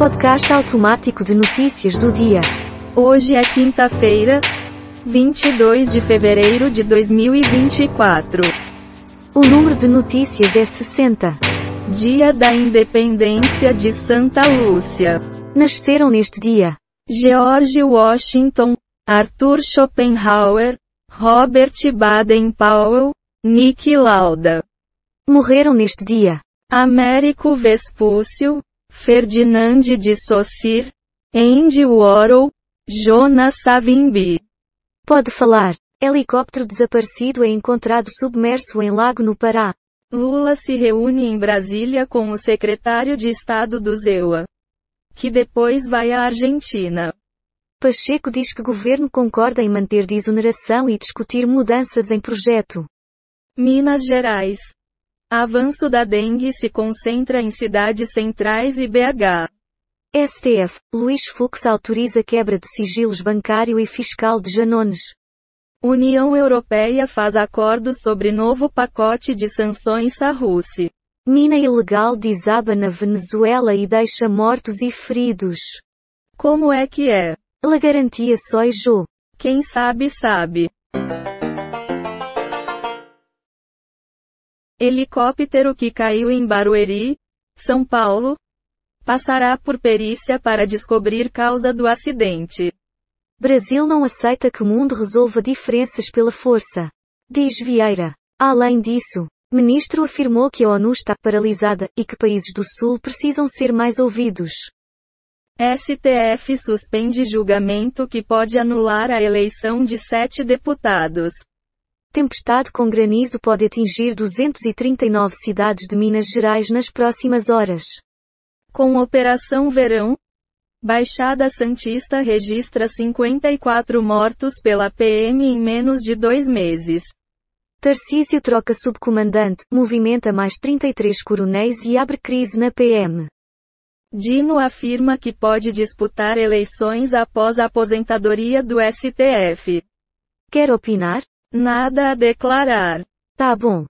Podcast automático de notícias do dia. Hoje é quinta-feira, 22 de fevereiro de 2024. O número de notícias é 60. Dia da Independência de Santa Lúcia. Nasceram neste dia George Washington, Arthur Schopenhauer, Robert Baden-Powell, Nick Lauda. Morreram neste dia Américo Vespúcio, Ferdinand de Saussure, Andy Warhol, Jonas Savimbi. Pode falar. Helicóptero desaparecido é encontrado submerso em lago no Pará. Lula se reúne em Brasília com o secretário de Estado do ZEUA, que depois vai à Argentina. Pacheco diz que governo concorda em manter desoneração e discutir mudanças em projeto. Minas Gerais. Avanço da dengue se concentra em cidades centrais e BH. STF, Luís Fux autoriza quebra de sigilos bancário e fiscal de Janones. União Europeia faz acordo sobre novo pacote de sanções à Rússia. Mina ilegal desaba na Venezuela e deixa mortos e feridos. Como é que é? La garantia só Jô. Quem sabe sabe. Helicóptero que caiu em Barueri, São Paulo, passará por perícia para descobrir causa do acidente. Brasil não aceita que o mundo resolva diferenças pela força. Diz Vieira. Além disso, ministro afirmou que a ONU está paralisada e que países do Sul precisam ser mais ouvidos. STF suspende julgamento que pode anular a eleição de sete deputados. Tempestade com granizo pode atingir 239 cidades de Minas Gerais nas próximas horas. Com Operação Verão, Baixada Santista registra 54 mortos pela PM em menos de dois meses. Tarcísio troca subcomandante, movimenta mais 33 coronéis e abre crise na PM. Dino afirma que pode disputar eleições após a aposentadoria do STF. Quer opinar? Nada a declarar. Tá bom.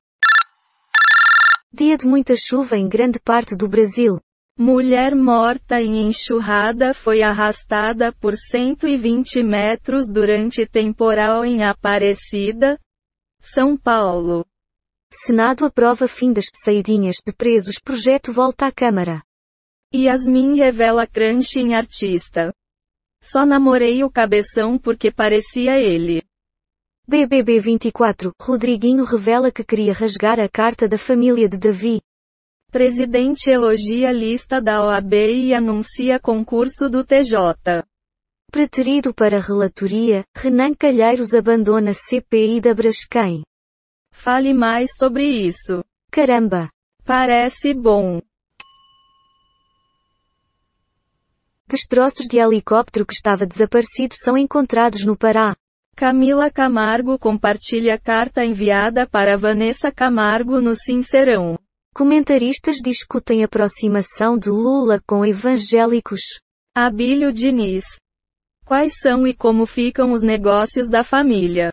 Dia de muita chuva em grande parte do Brasil. Mulher morta em enxurrada foi arrastada por 120 metros durante temporal em Aparecida, São Paulo. Senado aprova fim das saidinhas de presos. Projeto volta à Câmara. Yasmin revela crush em artista. Só namorei o cabeção porque parecia ele. BBB 24, Rodriguinho revela que queria rasgar a carta da família de Davi. Presidente elogia lista da OAB e anuncia concurso do TJ. Preterido para relatoria, Renan Calheiros abandona CPI da Braskem. Fale mais sobre isso. Caramba! Parece bom. Destroços de helicóptero que estava desaparecido são encontrados no Pará. Camila Camargo compartilha carta enviada para Vanessa Camargo no Sincerão. Comentaristas discutem aproximação de Lula com evangélicos. Abílio Diniz. Quais são e como ficam os negócios da família?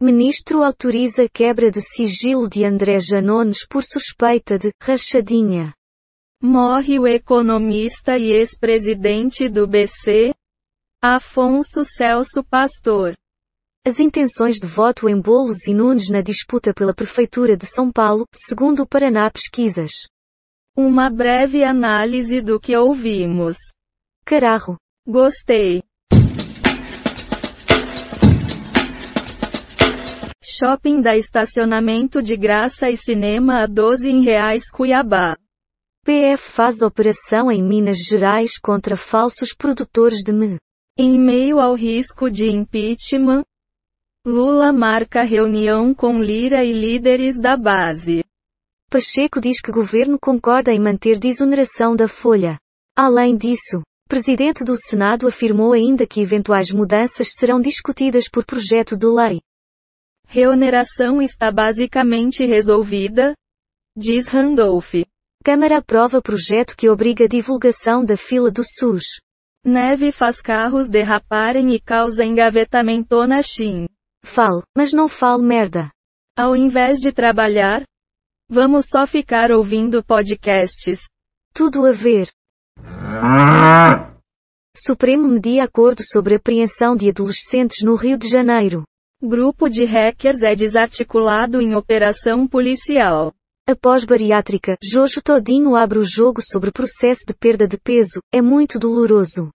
Ministro autoriza quebra de sigilo de André Janones por suspeita de rachadinha. Morre o economista e ex-presidente do BC, Afonso Celso Pastor. As intenções de voto em Bolos e Nunes na disputa pela Prefeitura de São Paulo, segundo o Paraná Pesquisas. Uma breve análise do que ouvimos. Cararro. Gostei. Shopping da estacionamento de graça e cinema a 12 em reais Cuiabá. PF faz operação em Minas Gerais contra falsos produtores de me. Em meio ao risco de impeachment, Lula marca reunião com Lira e líderes da base. Pacheco diz que governo concorda em manter desoneração da folha. Além disso, presidente do Senado afirmou ainda que eventuais mudanças serão discutidas por projeto de lei. Reoneração está basicamente resolvida, diz Randolph. Câmara aprova projeto que obriga a divulgação da fila do SUS. Neve faz carros derraparem e causa engavetamento na China. Fale, mas não fale merda. Ao invés de trabalhar, vamos só ficar ouvindo podcasts. Tudo a ver. Supremo media acordo sobre apreensão de adolescentes no Rio de Janeiro. Grupo de hackers é desarticulado em operação policial. Após bariátrica, Jojo Todinho abre o jogo sobre processo de perda de peso, é muito doloroso.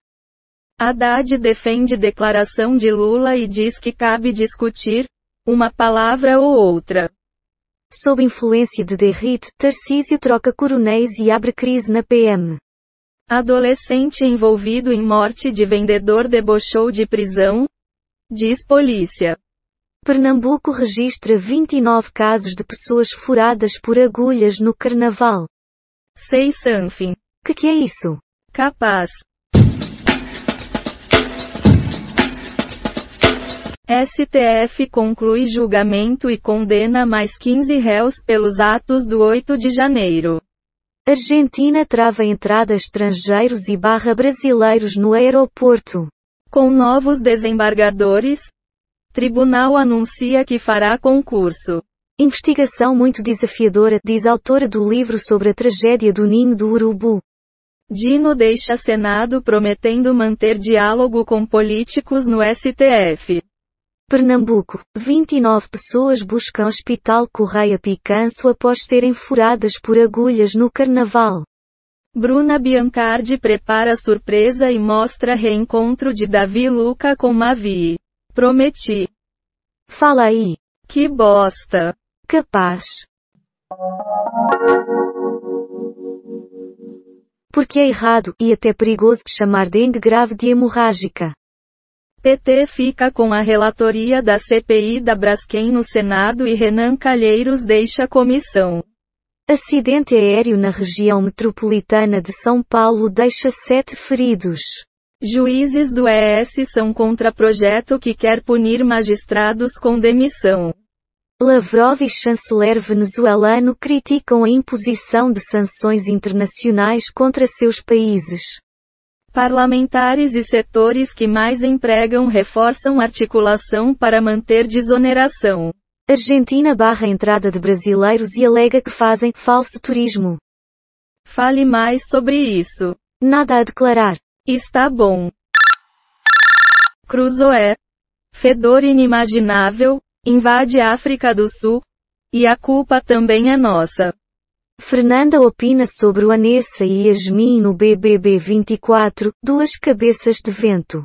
Haddad defende declaração de Lula e diz que cabe discutir uma palavra ou outra. Sob influência de Derrite, Tarcísio troca coronéis e abre crise na PM. Adolescente envolvido em morte de vendedor debochou de prisão? Diz polícia. Pernambuco registra 29 casos de pessoas furadas por agulhas no carnaval. Sei something. Que que é isso? Capaz. STF conclui julgamento e condena mais 15 réus pelos atos do 8 de janeiro. Argentina trava entrada estrangeiros e barra brasileiros no aeroporto. Com novos desembargadores, tribunal anuncia que fará concurso. Investigação muito desafiadora, diz autora do livro sobre a tragédia do Ninho do Urubu. Dino deixa Senado prometendo manter diálogo com políticos no STF. Pernambuco, 29 pessoas buscam Hospital Correia Picanço após serem furadas por agulhas no carnaval. Bruna Biancardi prepara surpresa e mostra reencontro de Davi Luca com Mavi. Prometi. Fala aí. Que bosta. Capaz. Porque é errado, e até perigoso, chamar dengue grave de hemorrágica. PT fica com a relatoria da CPI da Braskem no Senado e Renan Calheiros deixa a comissão. Acidente aéreo na região metropolitana de São Paulo deixa sete feridos. Juízes do ES são contra projeto que quer punir magistrados com demissão. Lavrov e chanceler venezuelano criticam a imposição de sanções internacionais contra seus países. Parlamentares e setores que mais empregam reforçam articulação para manter desoneração. Argentina barra entrada de brasileiros e alega que fazem falso turismo. Fale mais sobre isso. Nada a declarar. Está bom. Cruzoé. Fedor inimaginável, invade África do Sul. E a culpa também é nossa. Fernanda opina sobre o Anessa e Yasmin no BBB 24, duas cabeças de vento.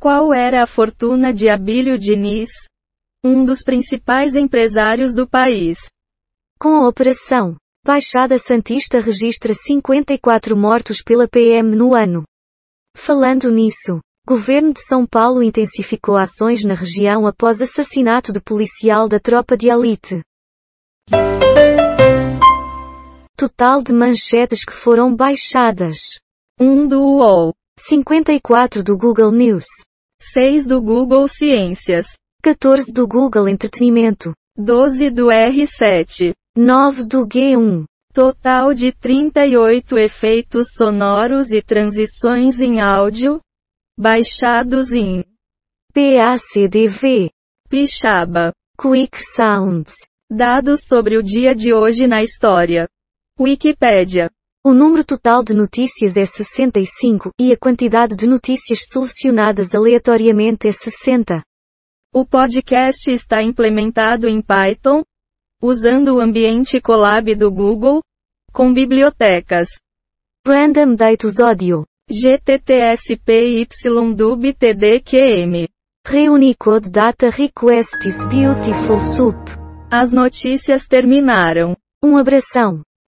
Qual era a fortuna de Abílio Diniz? Um dos principais empresários do país. Com a operação, Baixada Santista registra 54 mortos pela PM no ano. Falando nisso, Governo de São Paulo intensificou ações na região após assassinato de policial da tropa de elite. Total de manchetes que foram baixadas. 1 do UOL. 54 do Google News. 6 do Google Ciências. 14 do Google Entretenimento. 12 do R7. 9 do G1. Total de 38 efeitos sonoros e transições em áudio. Baixados em PACDV. Pixaba. Quick Sounds. Dados sobre o dia de hoje na história. Wikipédia. O número total de notícias é 65, e a quantidade de notícias selecionadas aleatoriamente é 60. O podcast está implementado em Python, usando o ambiente Colab do Google, com bibliotecas Random Datus Audio, GTTSPYDUB-TDQM. Reunicode Data Requests Beautiful Soup. As notícias terminaram. Um abração.